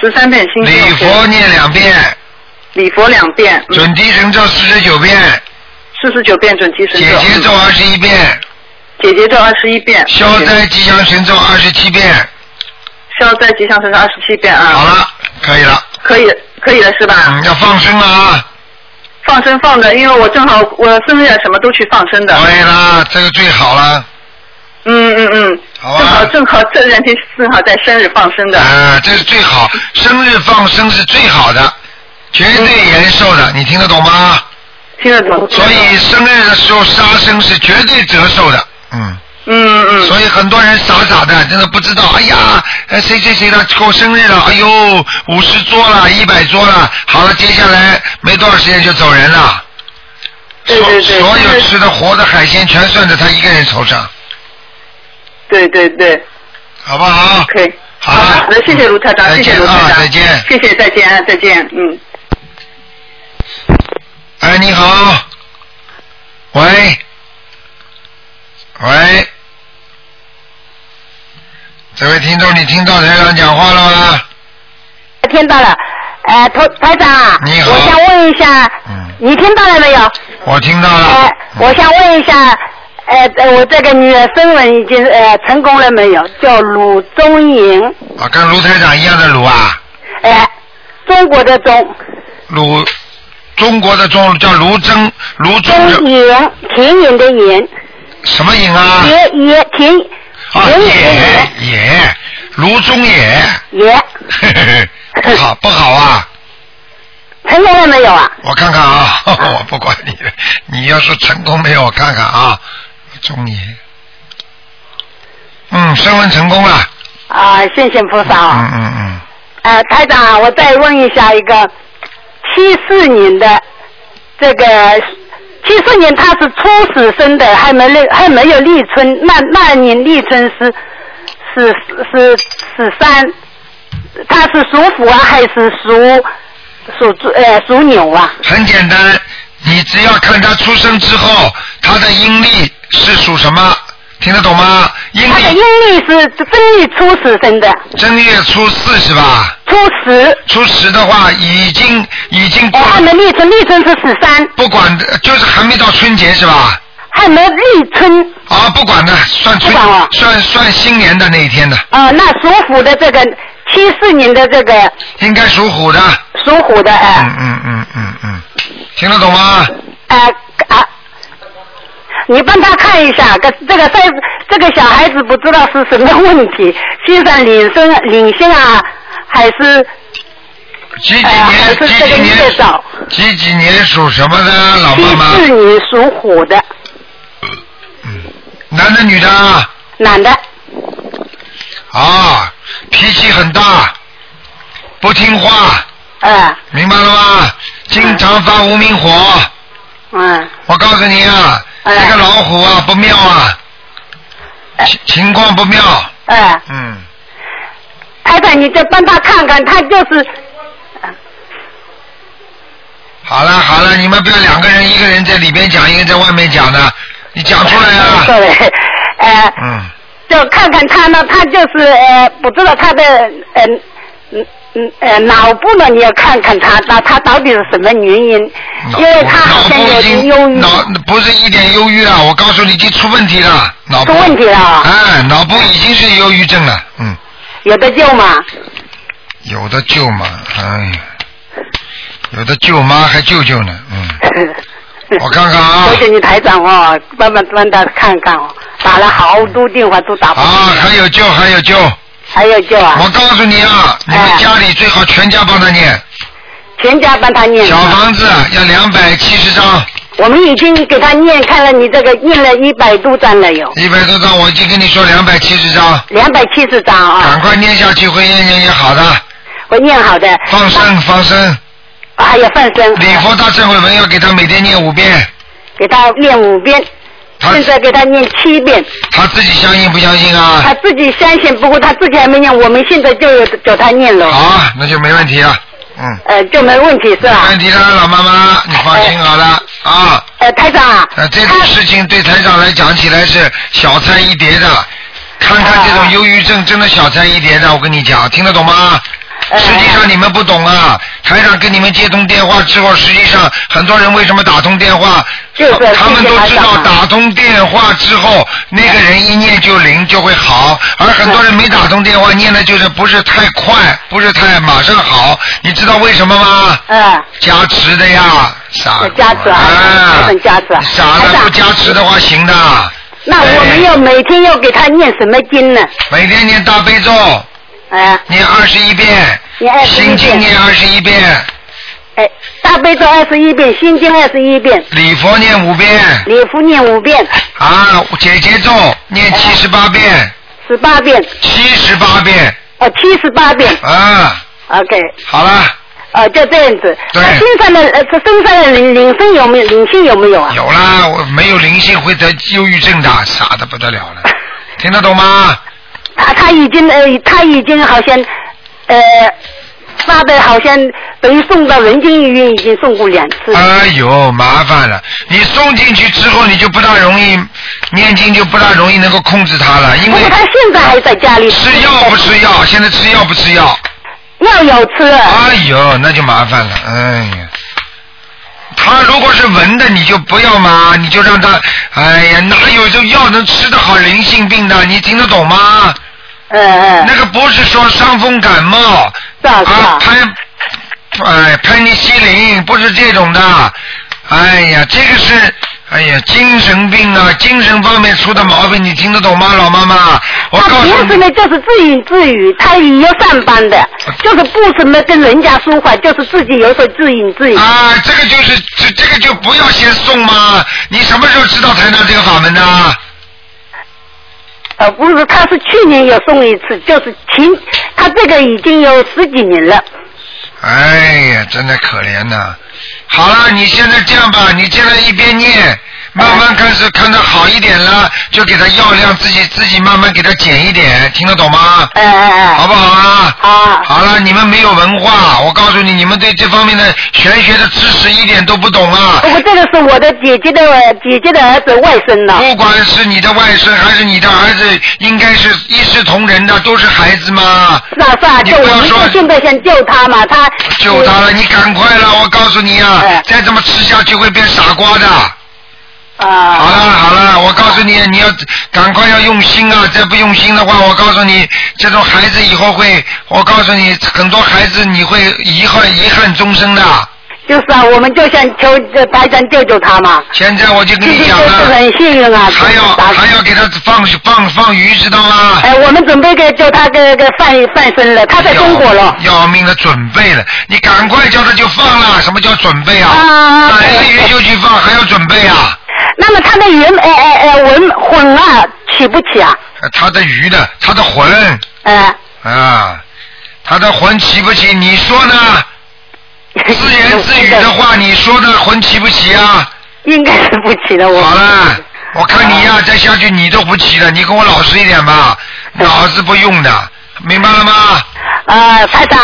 十三遍心经，礼佛念两遍，礼佛两遍，嗯准提神咒四十九遍，四十九遍准提神解咒，结咒二十一遍，解结咒二十一遍，消灾吉祥神咒二十七遍。消灾吉祥神咒二十七遍啊，好了，可以了，可以可以了是吧？嗯，要放生了啊！放生放的，因为我正好我生日啊什么都去放生的，对啦，这个最好了，嗯嗯嗯，好正好？正好这两天正好在生日放生的，啊，这是最好，生日放生是最好的，绝对延寿的，你听得懂吗？听得懂？所以生日的时候杀生是绝对折寿的，嗯。嗯嗯所以很多人傻傻的，真的不知道。哎呀，呃谁谁谁的过生日了？哎呦，五十桌了，一百桌了。好了，接下来没多少时间就走人了。对对对所所有吃的活的海鲜全算在他一个人头上，对对对，好不好？可以。好的好的，谢谢卢台长，再谢谢见啊，卢台长，再见。谢谢，再见，再见，嗯。哎，你好。喂。喂。这位听众，你听到台长讲话了吗？听到了，呃，台台长啊，你好我想问一下，嗯你听到了没有？我听到了。呃，我想问一下，呃，呃我这个女儿声纹已经呃成功了没有？叫鲁中颖，啊，跟卢台长一样的卢啊。呃，中国的中，鲁，中国的中叫卢征，卢中中颖，田野的野，什么颖啊？野野田啊，田野的野野，卢中野，野，不 好不好啊！成功了没有啊？我看看啊，我不管你了，你要是成功没有，我看看啊，中野，嗯，升温成功了，啊，谢谢菩萨嗯啊！嗯嗯，呃，台长，我再问一下一个七四年的这个七四年他是初始生的，还没立还没有立春，那那年立春是是是是三，他是属虎啊还是属属猪呃属牛啊？很简单，你只要看他出生之后，他的阴历是属什么，听得懂吗？阴他的阴历是正月初十生的，正月初四是吧？初十，初十的话，已经已经过哦，还没立春，立春是十三，不管的，就是还没到春节是吧？还没立春。啊，不管的，算春算算新年的那一天的，啊，那属虎的这个七四年的这个应该属虎的。属虎的，哎、嗯嗯嗯嗯嗯，听得懂吗？呃啊，你帮他看一下，这这个这这个小孩子不知道是什么问题，心上领生领性啊，还是几几年？几这个几年？几几年属什么的，老七妈妈？四年属虎的男的女的啊？男的，啊，脾气很大，不听话，嗯明白了吗？经常发无名火。嗯我告诉你啊，哎。这个老虎啊不妙啊，情情况不妙。哎，嗯，台长你再帮他看看，他就是。好了好了，你们不要两个人，一个人在里边讲，一个人在外面讲的，你讲出来啊。对，呃。嗯，就看看他呢，他就是呃，不知道他的嗯嗯嗯呃脑部呢，你要看看他，那他到底是什么原因？因为他好像有点忧郁，脑不是一点忧郁啊，我告诉你已经出问题了，脑部。出问题了。啊哎，脑部已经是忧郁症了，嗯，有的救吗？有的救嘛，哎呀，有的救妈还救救呢，嗯，我看看啊。谢谢你台长哦，慢慢帮他看看哦，打了好多电话都打不啊，还有救还有救，还有救啊！我告诉你啊，你们哎家里最好全家帮他念，全家帮他念。小房子要两百七十张，我们已经给他念，看了你这个念了一百多张了有，一百多张，我已经跟你说两百七十张，两百七十张啊赶，快念下去，会念念也好的，会念好的。放生放生。啊还有放生。礼佛大忏悔文要给他每天念五遍，给他念五遍，他现在给他念七遍，他自己相信不相信啊他啊？自己相信，不过他自己还没念，我们现在就有叫他念了，好，那就没问题了，嗯，呃，就没问题是吧没？问题了，老妈妈，你放心好了啊。呃，台长啊，呃，这种事情对台长来讲起来是小菜一碟的，看看这种忧郁症真的小菜一碟的，我跟你讲，听得懂吗？呃实际上你们不懂啊，台长跟你们接通电话之后，实际上很多人为什么打通电话？就是他们都知道打通电话之后，那个人一念就灵就会好，而很多人没打通电话，念的就是不是太快，不是太马上好，你知道为什么吗？嗯，加持的呀，傻瓜加持啊加持啊。傻的不加持的话行的。那我们要每天要给他念什么经呢？每天念大悲咒，呃，念二十一遍，念21心经念二十一遍，哎，大悲咒二十一遍，心经二十一遍，礼佛念五遍，礼佛念五遍，啊，姐姐咒念七十八遍，十八遍，七十八遍，哦，七十八遍。啊，，OK，好了，啊，就这样子。对。他身上的呃，这身上的灵灵性有没有灵性有没有啊？有啦，我没有灵性会得忧郁症的，傻的不得了了，听得懂吗？他他已经呃，他已经好像呃发的好像等于送到人间医院已经送过两次。哎呦，麻烦了！你送进去之后，你就不大容易念经，就不大容易能够控制他了，因为他现在还在家里吃药不吃药，现在吃药不吃药，药有吃，哎呦，那就麻烦了，哎呀。他如果是闻的，你就不要嘛，你就让他，哎呀，哪有这药能吃得好灵性病的？你听得懂吗？嗯嗯，那个不是说伤风感冒是啊是啊，拍，哎，拍尼西林不是这种的，哎呀，这个是，哎呀，精神病啊，精神方面出的毛病，你听得懂吗，老妈妈？我告诉你，平时呢就是自言自语，他也要上班的，就是不什么跟人家说话，就是自己有时候自言自语。啊，这个就是这这个就不要先送嘛，你什么时候知道台长这个法门的？呃，不是，他是去年有送一次，就是前，他这个已经有十几年了。哎呀，真的可怜呐、好了，你现在这样吧，你现在一边念，慢慢开始看到好一点了，就给他药量自己自己慢慢给他减一点，听得懂吗？哎哎哎，好不好啊？好，好了，你们没有文化，我告诉你，你们对这方面的玄学的知识一点都不懂啊！不过这个是我的姐姐的姐姐的儿子外甥呢。不管是你的外甥还是你的儿子，应该是一视同仁的，都是孩子嘛。是啊是啊，你就我们不要说就现在想救他嘛，他救他了，你赶快了！我告诉你啊，哎再这么吃下去会变傻瓜的。好啊，了好了，我告诉你，你要赶快要用心啊！再不用心的话，我告诉你，这种孩子以后会，我告诉你，很多孩子你会遗憾遗憾终生的。就是啊，我们就想求这台长救救他嘛。现在我就跟你讲了，真是很幸运啊，还要打还要给他放放放鱼，知道吗？哎，我们准备给叫他给给放放生了，他在中国了。要要命的准备了，你赶快叫他就放了。什么叫准备啊？啊来了鱼就去放，还要准备啊？那么他的云哎哎哎魂魂啊起不起啊？他的鱼的，他的魂哎，啊，他的魂起不起？你说呢？自言自语的话，你说的魂起不起啊？应该是不起的，我。好了，我看你呀、再下去你都不起了，你跟我老实一点吧，脑子不用的，明白了吗？啊，台长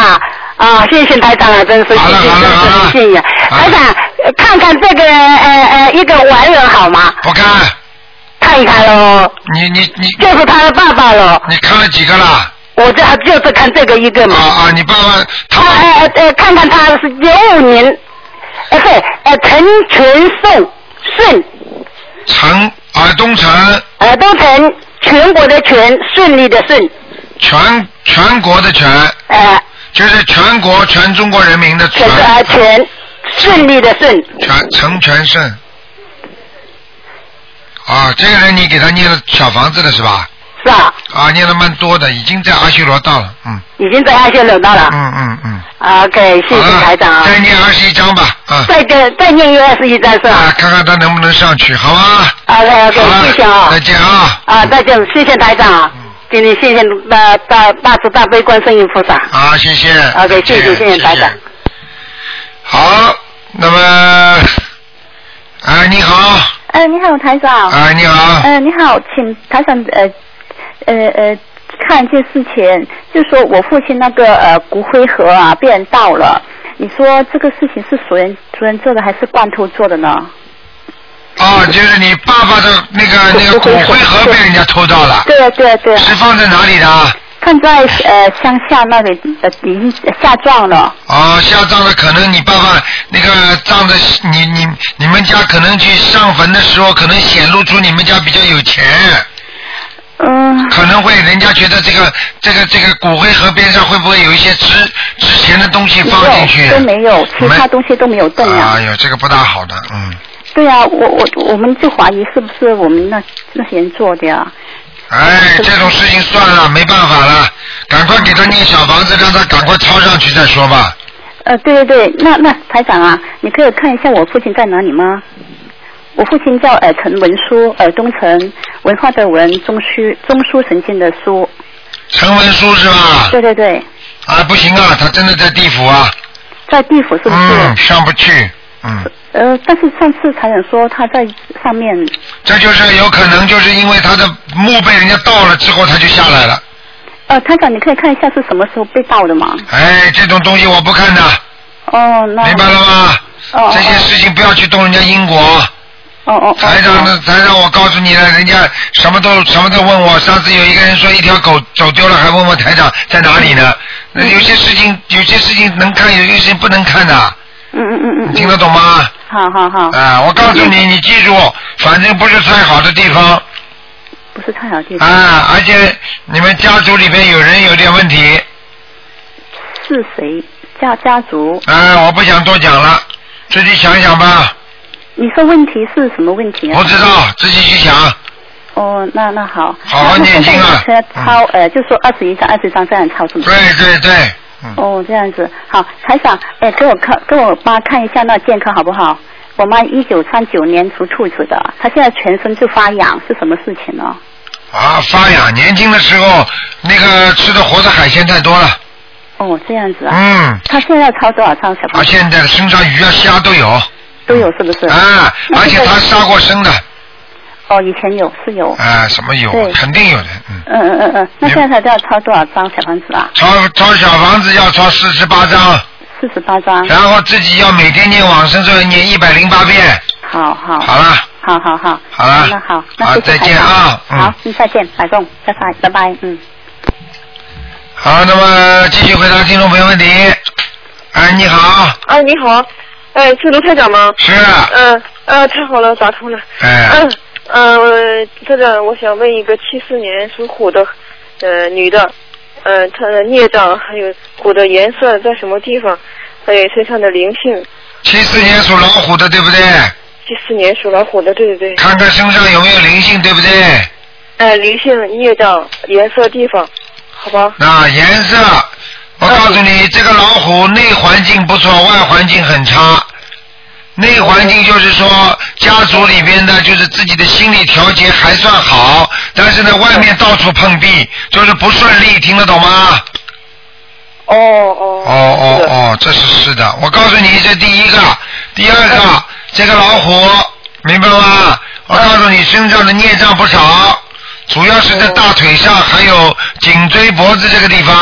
啊，谢谢台长啊，真是谢谢，真是谢谢。台长，呃看看这个呃呃一个完人好吗？不看，看一看喽，你你你。就是他的爸爸喽。你看了几个了？我这就是看这个一个嘛。啊啊，你爸爸他他呃呃呃，看看他是九五年，呃对，呃陈全顺顺，陈尔东城，呃东城全国的全，顺利的顺，全全国的全，呃。就是全国全中国人民的全。全顺利的顺，全成全顺。啊，这个人你给他念了小房子了是吧？是啊？啊，念了蛮多的，已经在阿修罗道了，嗯已经在阿修罗道了。嗯嗯嗯。OK，谢谢台长啊。再念二十一章吧，啊。再给再念一二十一张是吧啊，看看他能不能上去，好吗？？OK OK，谢谢啊。再见啊。啊，再见，谢谢台长啊。今天谢谢大大大慈大悲观世音菩萨。啊，谢谢。OK，谢谢谢谢台长。好，那么，哎，你好，哎，你好，台长。哎，你好，哎，你好，请台长呃呃呃看一件事情，就是说我父亲那个呃骨灰盒啊被人盗了，你说这个事情是熟人熟人做的还是罐头做的呢？哦，就是你爸爸的那个那个骨灰盒被人家偷到了，对对对，是放在哪里的？放在呃乡下那里呃已经下葬了。哦，下葬了可能你爸爸那个葬的，你你你们家可能去上坟的时候，可能显露出你们家比较有钱。嗯。可能会人家觉得这个这个这个骨灰盒边上会不会有一些值值钱的东西放进去？都没有，其他东西都没有动啊。哎呦，这个不大好的，嗯。对啊、我我我们就怀疑是不是我们那那些人做的呀？哎，这种事情算了，没办法了，赶快给他念小房子，让他赶快抄上去再说吧。呃，对对对，那那台长啊，你可以看一下我父亲在哪里吗？我父亲叫呃陈文书，呃东城，文化的文，中书中枢神经的书。陈文书是吧？对对对，啊，不行啊，他真的在地府啊，在地府是不是？嗯，上不去，嗯，呃，但是上次台长说他在上面，这就是有可能就是因为他的墓被人家盗了之后，他就下来了。呃，台长你可以看一下是什么时候被盗的吗？哎，这种东西我不看的，哦，那明白了吗？哦这些事情不要去动人家因果。哦哦台长呢？台长，我告诉你了，人家什么都什么都问我。上次有一个人说一条狗走丢了，还问我台长在哪里呢？那有些事情，有些事情能看，有些事情不能看的。嗯嗯嗯嗯。听得懂吗？好好好。啊，我告诉你，你记住，反正不是太好的地方不是太好地方。啊，而且你们家族里面有人有点问题，是谁？家家族？啊，我不想多讲了，自己想想吧。你说问题是什么问题啊？不知道，自己去想。哦，那那好。好好念经啊抄呃，就说二十一张、二十张这样抄是吗？对对对，哦，这样子好，台长，哎，给我看，给我妈看一下那健康好不好？我妈一九三九年属兔子的，她现在全身就发痒，是什么事情呢？啊，发痒，年轻的时候那个吃的活的海鲜太多了，哦，这样子啊。嗯。她现在要抄多少张小啊，房子？现在的身上鱼啊虾都有，都有是不是？啊，而且她杀过生的，哦，以前有是有。啊，什么有？肯定有的，嗯。嗯嗯嗯嗯，那现在他都要抄多少张小房子啊？抄抄小房子要抄四十八章，四十八张。然后自己要每天念往生咒要念一百零八遍。好好。好了。好好好。好了那好，那好再见啊嗯好，嗯，再见，白总，拜拜，拜拜，嗯。好，那么继续回答听众朋友问题。哎，你好，哎，你好，哎，是卢台长吗？是。嗯呃，太好了，打通了。哎，嗯嗯，这个我想问一个七四年属虎的呃女的，呃，他的孽障还有虎的颜色在什么地方，还有身上的灵性。七四年属老虎的，对不对？七四年属老虎的，对对对。看看身上有没有灵性，对不对？哎，灵性、孽障、颜色、地方，好吧？那颜色，我告诉你，这个老虎内环境不错，外环境很差。内环境就是说，家族里边的，就是自己的心理调节还算好，但是呢，外面到处碰壁，就是不顺利，听得懂吗？哦哦。哦哦哦，这是是的，我告诉你，这第一个，第二个，这个老虎，明白吗？我告诉你，身上的孽障不少，主要是在大腿上，还有颈椎、脖子这个地方，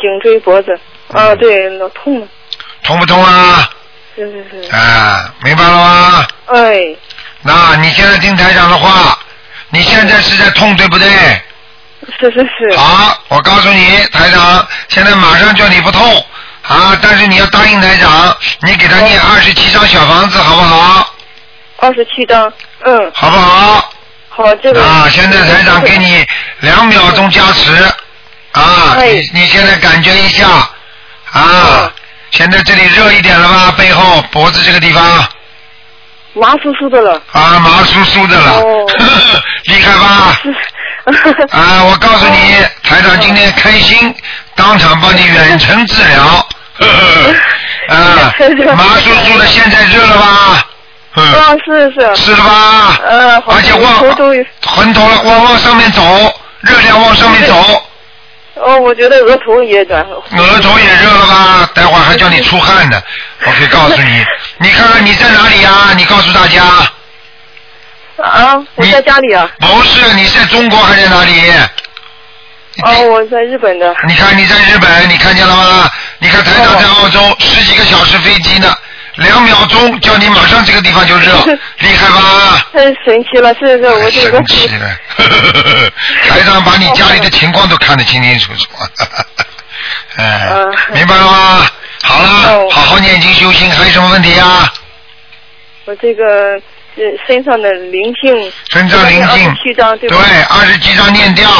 颈椎、脖子，啊，对，老痛了，通不痛啊？是是是。啊，明白了吗？哎，那你现在听台长的话，你现在是在痛，对不对？是是是。好，我告诉你，台长现在马上叫你不痛啊，但是你要答应台长，你给他念二十七张小房子，好不好？二十七张，嗯。好不好？好，这个。啊，现在台长给你两秒钟加持啊，你你现在感觉一下啊，现在这里热一点了吧？背后脖子这个地方麻酥酥的了。啊，麻酥酥的了，厉害吧？啊，我告诉你，台长今天开心，当场帮你远程治疗。啊，麻酥酥的，现在热了吧？嗯。啊，是是。是了吧？呃，而且往头都有。魂头了，往往上面走，热量往上面走，哦，我觉得额头也转。额头也热了吧？待会儿还叫你出汗呢。我可以告诉你，你看看你在哪里呀？你告诉大家。啊，我在家里啊。不是，你在中国还是在哪里？哦，我在日本的。你看你在日本，你看见了吗？你看台长在澳洲十几个小时飞机呢，两秒钟叫你马上这个地方就热，厉害吧？太神奇了，是是，我这个。神奇了，台长把你家里的情况都看得清清楚楚，哎，明白了吗？好了，好好念经修心，还有什么问题啊？我这个呃身上的灵性。身上灵性对二十几张念掉，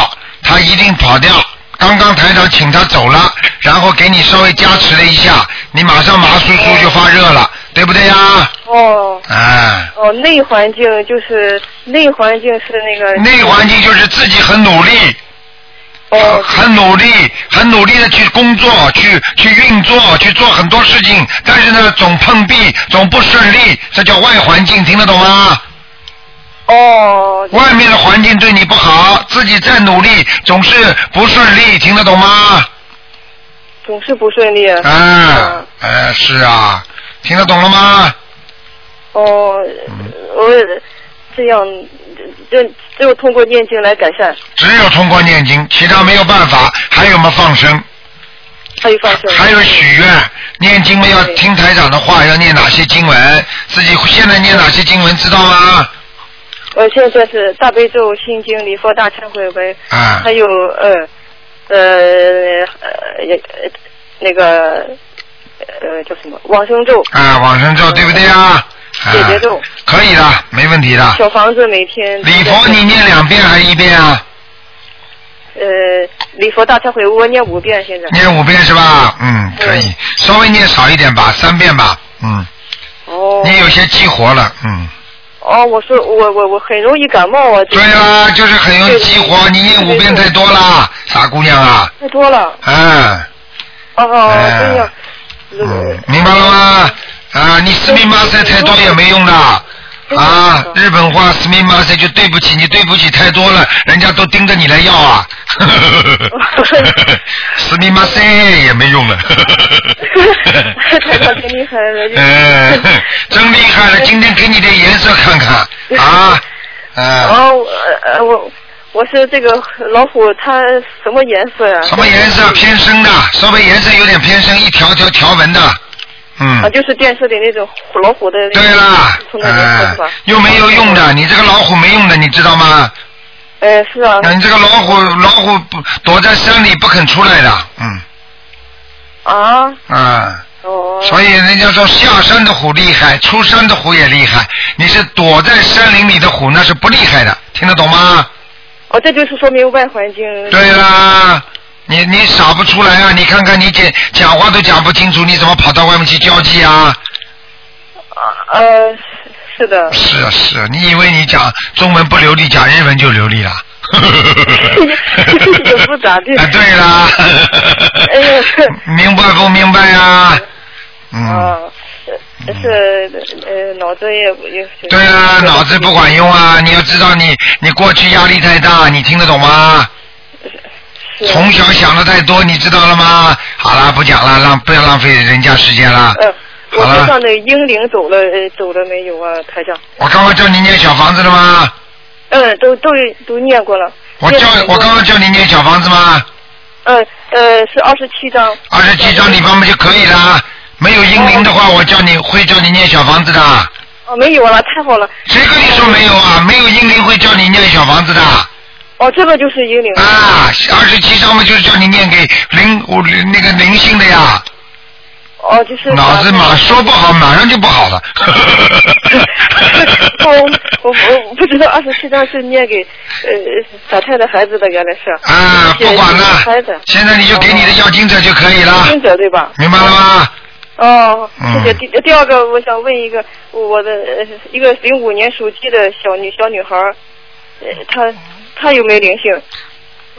他一定跑掉。刚刚台长请他走了，然后给你稍微加持了一下，你马上麻酥酥就发热了，对不对呀？哦。哎，哦，内环境就是内环境是那个。内环境就是自己很努力。哦。很努力，很努力的去工作，去去运作，去做很多事情，但是呢，总碰壁，总不顺利，这叫外环境，听得懂吗？哦。外面的环境对你不好，自己再努力总是不顺利，听得懂吗？总是不顺利。啊，哎，是啊，听得懂了吗？哦，我这样就只有通过念经来改善，只有通过念经，其他没有办法。还有吗？放生，还有放生。还有许愿，念经嘛要听台长的话，要念哪些经文，自己现在念哪些经文知道吗？我现在是大悲咒、心经、礼佛大忏悔文，啊还有呃呃呃那个呃叫什么往生咒，啊，往生咒对不对啊？解结咒，可以的，没问题的。小房子每天礼佛你念两遍还是一遍啊？呃礼佛大忏悔我念五遍现在。念五遍是吧？嗯，可以，稍微念少一点吧，三遍吧，嗯。哦。你有些激活了，嗯。哦，我说我我我很容易感冒啊。对啦，就是很容易激活，你念五遍太多了，傻姑娘啊。太多了。嗯，哦，哎这样。嗯，明白了吗？啊，你四密八塞太多也没用的，啊，日本话斯密马塞就对不起，你对不起太多了，人家都盯着你来要啊。斯密马塞也没用了。台长挺厉害了，嗯，真厉害了！今天给你点颜色看看啊，嗯，哦，呃呃，我我是这个老虎，它什么颜色呀？什么颜色？偏深的，稍微颜色有点偏深，一条条条纹的，嗯啊，，就是电视里那种虎老虎的对啦，又没有用的，你这个老虎没用的，你知道吗？哎，是啊，你这个老虎，老虎不躲在山里不肯出来的，嗯啊，啊。哦，所以人家说下山的虎厉害，出山的虎也厉害。你是躲在山林里的虎，那是不厉害的，听得懂吗？哦，这就是说明外环境。对啦，你你傻不出来啊！你看看你讲讲话都讲不清楚，你怎么跑到外面去交际啊？呃，是的。是啊是啊，你以为你讲中文不流利，讲日文就流利了？也不咋地。啊，对啦。哎呀，明白不明白呀？嗯，啊，是呃，脑子也也。对啊，脑子不管用啊！你要知道你，你过去压力太大，你听得懂吗？从小想的太多，你知道了吗？好了，不讲了，浪不要浪费人家时间了。呃，我身上的英灵走了，呃，走了没有啊，台长？我刚刚叫你念小房子了吗？嗯，都都都念过了。我叫我刚刚叫你念小房子吗？嗯呃，是二十七章。二十七张你帮忙就可以了。没有英灵的话，我叫你会叫你念小房子的。哦，没有了，太好了。谁跟你说没有啊？没有英灵会叫你念小房子的。哦，这个就是婴灵。啊，二十七章嘛，就是叫你念给灵我那个灵性的呀。哦，就是。脑子马说不好，马上就不好了。我我我不知道二十七章是念给呃打胎的孩子的，原来是。啊，不管了孩子。现在你就给你的要经者就可以了要经者对吧？明白了吗？哦，嗯谢谢。第第二个，我想问一个，我的呃一个零五年属鸡的小女小女孩，呃，她她有没有灵性？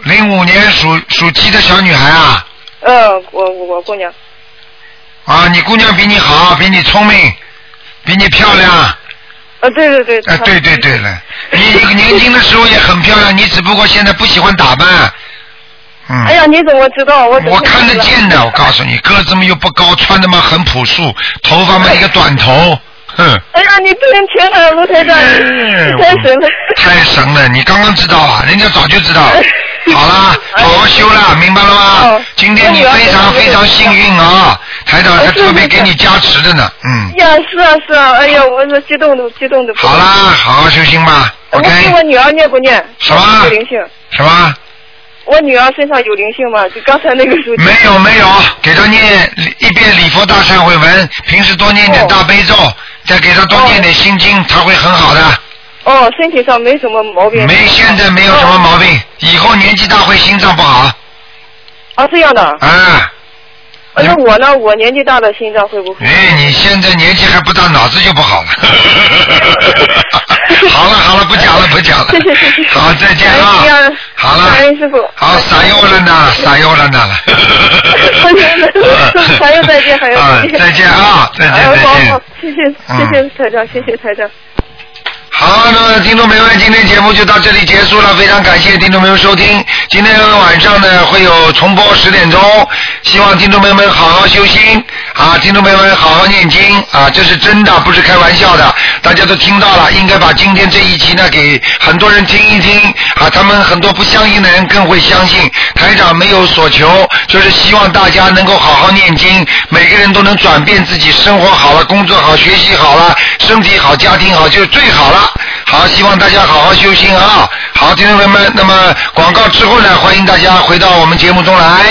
零五年属属鸡的小女孩啊，嗯，我我我姑娘。啊，你姑娘比你好，比你聪明，比你漂亮。啊，对对对。啊，对对对了，你你年轻的时候也很漂亮，你只不过现在不喜欢打扮。嗯。哎呀，你怎么知道？我我看得见的，我告诉你，个子嘛又不高，穿的嘛很朴素，头发嘛一个短头，哼，哎呀，你不能全了，卢台长，哎太神了。太神了！你刚刚知道啊，人家早就知道。好啦，好好修啦，明白了吗？今天你非常非常幸运啊，台长还特别给你加持着呢，嗯。呀，是啊是啊，哎呀，我是激动的激动的。好啦，好好修心吧我给我女儿念不念？什么有灵性？什么？我女儿身上有灵性吗？就刚才那个书。没有没有，给她念一遍礼佛大忏悔文，平时多念点大悲咒，再给他多念点心经，他会很好的。哦，身体上没什么毛病。没，现在没有什么毛病，以后年纪大会心脏不好。啊，这样的。啊。那我呢？我年纪大了，心脏会不会？哎，你现在年纪还不大，脑子就不好了。好了好了，不讲了 不讲了。谢谢谢谢。好，再见啊。好了。感恩师傅。好，撒油了呢，撒油了呢了。还有 再见，还有啊再见啊再见哎再见好好，谢谢嗯谢谢台长，谢谢台长。好，那听众朋友们，今天节目就到这里结束了，非常感谢听众朋友收听。今天晚上呢会有重播十点钟，希望听众朋友们好好修心啊，听众朋友们好好念经啊，这是真的，不是开玩笑的。大家都听到了，应该把今天这一集呢给很多人听一听啊，他们很多不相信的人更会相信。台长没有所求，就是希望大家能够好好念经，每个人都能转变自己，生活好了，工作好，学习好了，身体好，家庭好，就最好了。好，希望大家好好修心啊！好，听众朋友们，那么广告之后呢，欢迎大家回到我们节目中来。